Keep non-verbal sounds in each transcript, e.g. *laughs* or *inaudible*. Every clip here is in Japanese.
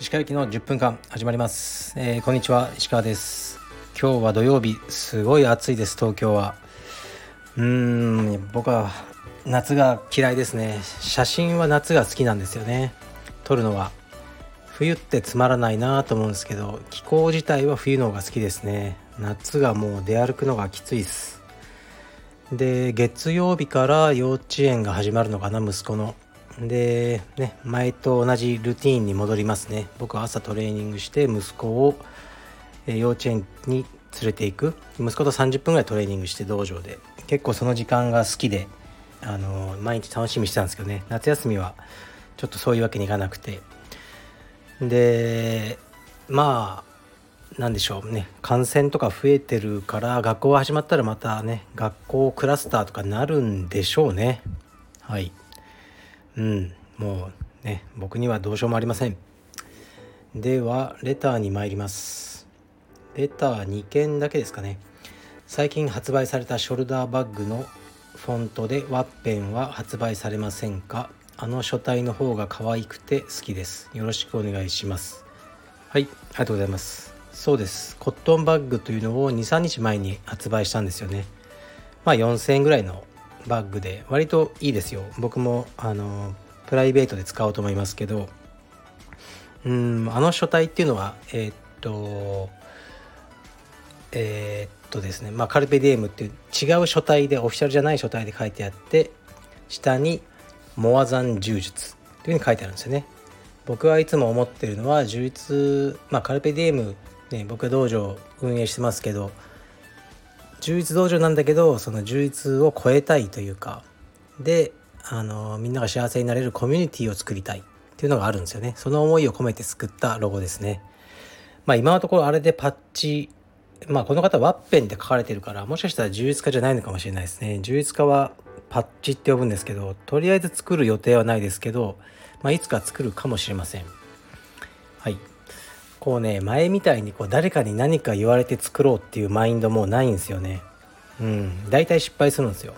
石川行きの10分間始まります、えー、こんにちは。石川です。今日は土曜日すごい暑いです東京は。うーん僕は夏が嫌いですね。写真は夏が好きなんですよね。撮るのは。冬ってつまらないなと思うんですけど気候自体は冬の方が好きですね。夏がもう出歩くのがきついです。で月曜日から幼稚園が始まるのかな息子の。でね前と同じルーティーンに戻りますね。僕は朝トレーニングして息子を幼稚園に連れていく。息子と30分ぐらいトレーニングして道場で。結構その時間が好きであの毎日楽しみにしてたんですけどね。夏休みはちょっとそういうわけにいかなくて。でまあなんでしょうね。感染とか増えてるから学校が始まったらまたね学校クラスターとかなるんでしょうね。はい。うん。もうね僕にはどうしようもありません。ではレターに参ります。レター2件だけですかね。最近発売されたショルダーバッグのフォントでワッペンは発売されませんか。あの書体の方が可愛くて好きです。よろしくお願いします。はいありがとうございます。そうです。コットンバッグというのを23日前に発売したんですよね。まあ4000円ぐらいのバッグで割といいですよ。僕もあのプライベートで使おうと思いますけど。うんあの書体っていうのはえー、っとえー、っとですねまあカルペディエムっていう違う書体でオフィシャルじゃない書体で書いてあって下に「モアザン柔術」というふうに書いてあるんですよね。僕はいつも思ってるのは充実まあカルペディエムね僕は道場運営してますけど充実道場なんだけどその充実を超えたいというかであのみんなが幸せになれるコミュニティを作りたいっていうのがあるんですよね。その思いを込めて作ったロゴですね。まあ今のところあれでパッチまあこの方ワッペンって書かれてるからもしかしたら充実化じゃないのかもしれないですね。充実化はパッチって呼ぶんですけどとりあえず作る予定はないですけど、まあ、いつか作るかもしれません。はい。こうね前みたいにこう誰かに何か言われて作ろうっていうマインドもうないんですよね。うん。大体失敗するんですよ。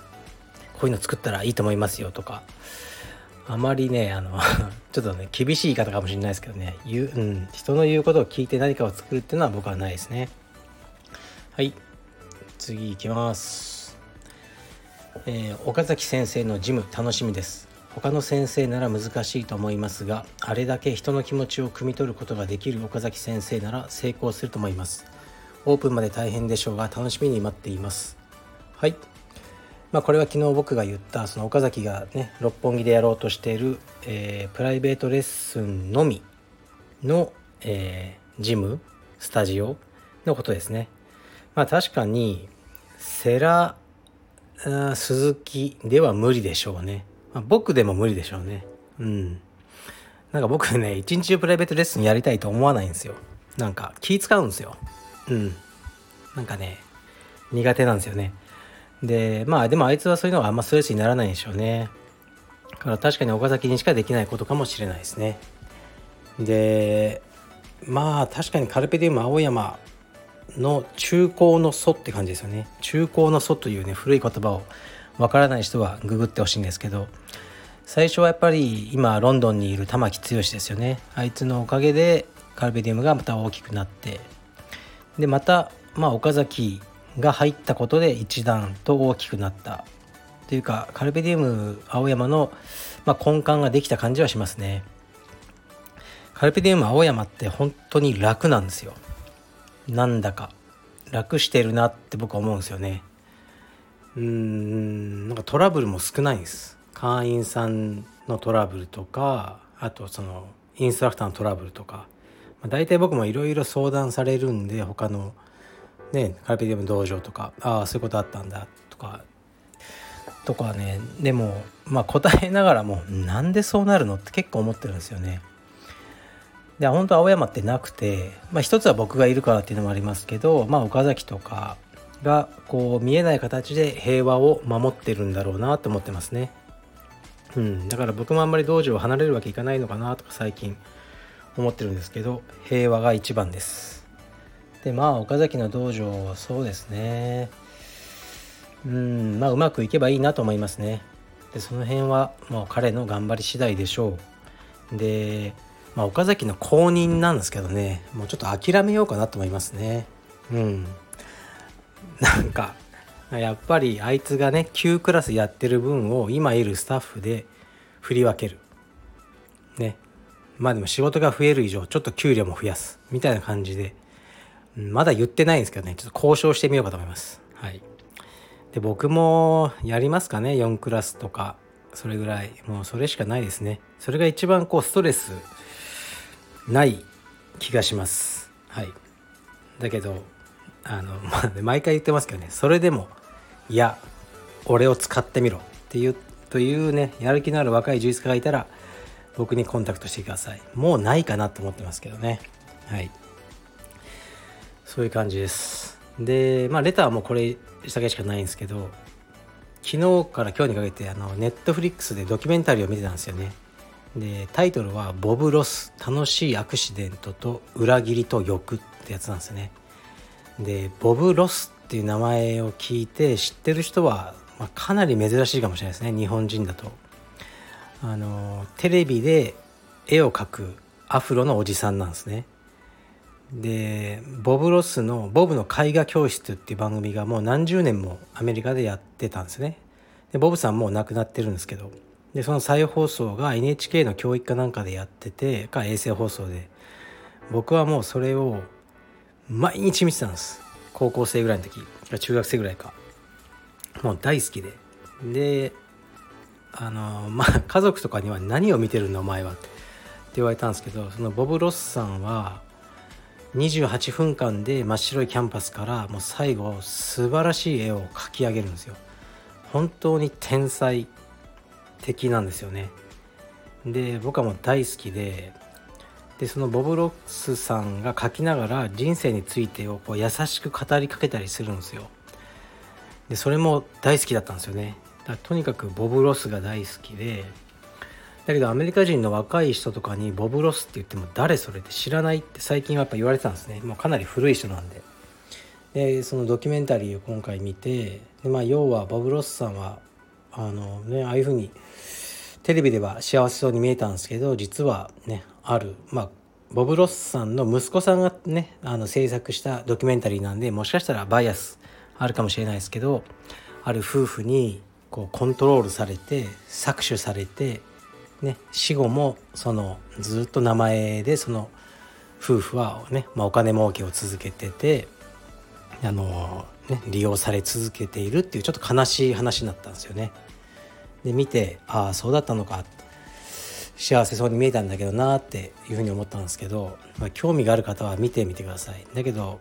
こういうの作ったらいいと思いますよとか。あまりねあの *laughs* ちょっとね厳しい言い方かもしれないですけどね。言う、うん、人の言うことを聞いて何かを作るっていうのは僕はないですね。はい。次いきます。えー、岡崎先生のジム楽しみです。他の先生なら難しいと思いますがあれだけ人の気持ちを汲み取ることができる岡崎先生なら成功すると思います。オープンまで大変でしょうが楽しみに待っています。はい。まあ、これは昨日僕が言ったその岡崎がね六本木でやろうとしている、えー、プライベートレッスンのみの、えー、ジムスタジオのことですね。まあ確かにセラ鈴木では無理でしょうね。まあ、僕でも無理でしょうね。うん。なんか僕ね一日中プライベートレッスンやりたいと思わないんですよ。なんか気使うんですよ。うん。なんかね苦手なんですよね。でまあでもあいつはそういうのはあんまストレスにならないんでしょうね。だから確かに岡崎にしかできないことかもしれないですね。でまあ確かにカルペディウム青山の中高の祖って感じですよね。中高の祖というね古い言葉をわからない人はググってほしいんですけど最初はやっぱり今ロンドンにいる玉木剛ですよね。あいつのおかげでカルベディウムがまた大きくなってでまたまあ岡崎が入ったことで一段と大きくなった。というかカルベディウム青山の、まあ、根幹ができた感じはしますね。カルペディウム青山って本当に楽なんですよ。なんだか。楽してるなって僕は思うんですよね。うんなんかトラブルも少ないんです。会員さんのトラブルとかあとそのインストラクターのトラブルとか、まあ、大体僕もいろいろ相談されるんで他のねカルペディウム道場とか。ああそういうことあったんだとか。とかね。でもまあ答えながらもなんでそうなるのって結構思ってるんですよね。で本当青山ってなくて、まあ、一つは僕がいるからっていうのもありますけど、まあ、岡崎とかがこう見えない形で平和を守ってるんだろうなと思ってますね。うん、だから僕もあんまり道場を離れるわけいかないのかなとか最近思ってるんですけど平和が一番です。でまあ岡崎の道場はそうですね。うん。まあうまくいけばいいなと思いますね。でその辺はもう彼の頑張り次第でしょう。で、まあ、岡崎の公認なんですけどね。もうちょっと諦めようかなと思いますね。うん。なんかやっぱりあいつがね9クラスやってる分を今いるスタッフで振り分ける。ね。まあでも仕事が増える以上ちょっと給料も増やす。みたいな感じで。まだ言ってないんですけどね。ちょっと交渉してみようかと思います。はい。で僕もやりますかね？4クラスとか。それぐらい。もうそれしかないですね。それが一番こうストレスない気がします。はい。だけどあの、*laughs* まあ、毎回言ってますけどねそれでもいや俺を使ってみろっていうというねやる気のある若い充実家がいたら僕にコンタクトしてください。もうないかなと思ってますけどね。はい。そういう感じです。でまあレターはもうこれだけしかないんですけど昨日から今日にかけてあのネットフリックスでドキュメンタリーを見てたんですよね。でタイトルは「ボブ・ロス楽しいアクシデントと裏切りと欲」ってやつなんですよね。でボブ・ロスっていう名前を聞いて知ってる人は、まあ、かなり珍しいかもしれないですね。日本人だと。あのテレビで絵を描くアフロのおじさんなんですね。でボブ・ロスの「ボブの絵画教室」っていう番組がもう何十年もアメリカでやってたんですね。でボブさんもう亡くなってるんですけど。でその再放送が NHK の教育かなんかでやっててか衛星放送で。僕はもうそれを毎日見てたんです。高校生ぐらいの時中学生ぐらいか。もう大好きで。であのまあ家族とかには何を見てるのお前はって言われたんですけどそのボブ・ロスさんは28分間で真っ白いキャンパスからもう最後素晴らしい絵を描き上げるんですよ。本当に天才的なんですよね。で僕はもう大好きででそのボブ・ロッスさんが書きながら人生についてをこう優しく語りかけたりするんですよ。でそれも大好きだったんですよね。だとにかくボブ・ロスが大好きでだけどアメリカ人の若い人とかにボブ・ロスって言っても誰それって知らないって最近はやっぱ言われてたんですね。もうかなり古い人なんで。でそのドキュメンタリーを今回見てで、まあ、要はボブ・ロスさんはあのねああいうふうにテレビでは幸せそうに見えたんですけど実はねあるまあボブ・ロスさんの息子さんがねあの制作したドキュメンタリーなんでもしかしたらバイアスあるかもしれないですけどある夫婦にこうコントロールされて搾取されて、ね、死後もそのずっと名前でその夫婦はね、まあ、お金儲けを続けててあの、ね、利用され続けているっていうちょっと悲しい話になったんですよね。で見てああそうだったのか幸せそうに見えたんだけどなっていうふうに思ったんですけど、まあ、興味がある方は見てみてください。だけど、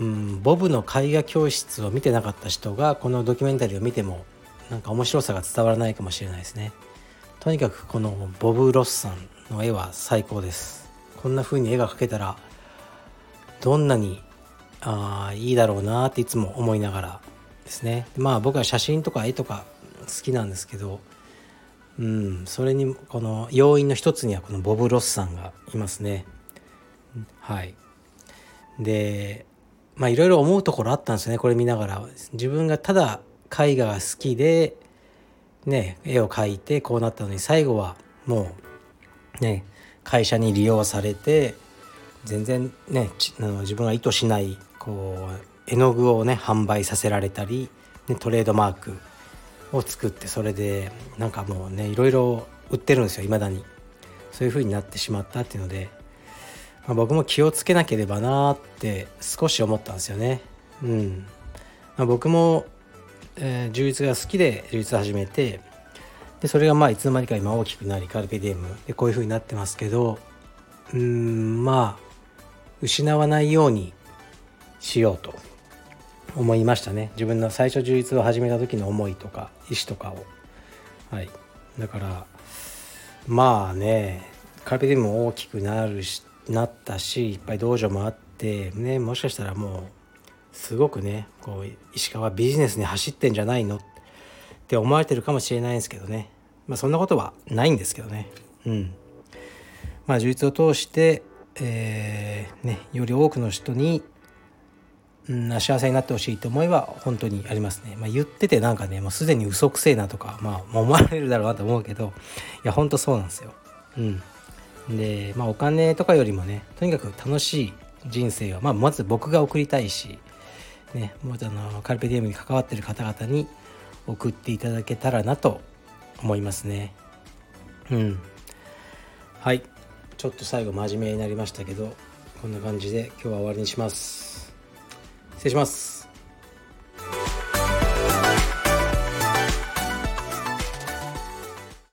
うん、ボブの絵画教室を見てなかった人がこのドキュメンタリーを見てもなんか面白さが伝わらないかもしれないですね。とにかくこのボブ・ロスさんの絵は最高です。こんな風に絵が描けたらどんなにあいいだろうなっていつも思いながらですね。まあ僕は写真とか絵とか好きなんですけどうん、それにこの要因の一つにはこのボブ・ロスさんがいますね。はい。でまあいろいろ思うところあったんですよねこれ見ながら。自分がただ絵画が好きでね絵を描いてこうなったのに最後はもうね会社に利用されて全然ねあの自分が意図しないこう絵の具をね販売させられたり、ね、トレードマークを作ってそれでなんかもうねいろいろ売ってるんですよいまだに。そういう風になってしまったっていうので、まあ、僕も気をつけなければなって少し思ったんですよね。うん、まあ、僕も、えー、充実が好きで充実始めてでそれがまあいつの間にか今大きくなりカルペディエムでこういう風になってますけどうんまあ失わないようにしようと。思いましたね。自分の最初充実を始めた時の思いとか意思とかを。はい。だからまあねカルペディも大きくなるしなったしいっぱい道場もあってねもしかしたらもうすごくねこう石川ビジネスに走ってんじゃないの？って思われてるかもしれないんですけどね。まあそんなことはないんですけどね。うん。まあ充実を通してえー、ねより多くの人にな幸せになってほしいと思いは本当にありますね。まあ、言っててなんかねもうすでに嘘くせえなとか、まあ、思われるだろうなと思うけどいや本当そうなんですよ。うん、でまあお金とかよりもねとにかく楽しい人生を、まあ、まず僕が送りたいし、ね、もうあのカルペディエムに関わってる方々に送っていただけたらなと思いますね。うん。はい。ちょっと最後真面目になりましたけど、こんな感じで今日は終わりにします。失礼します。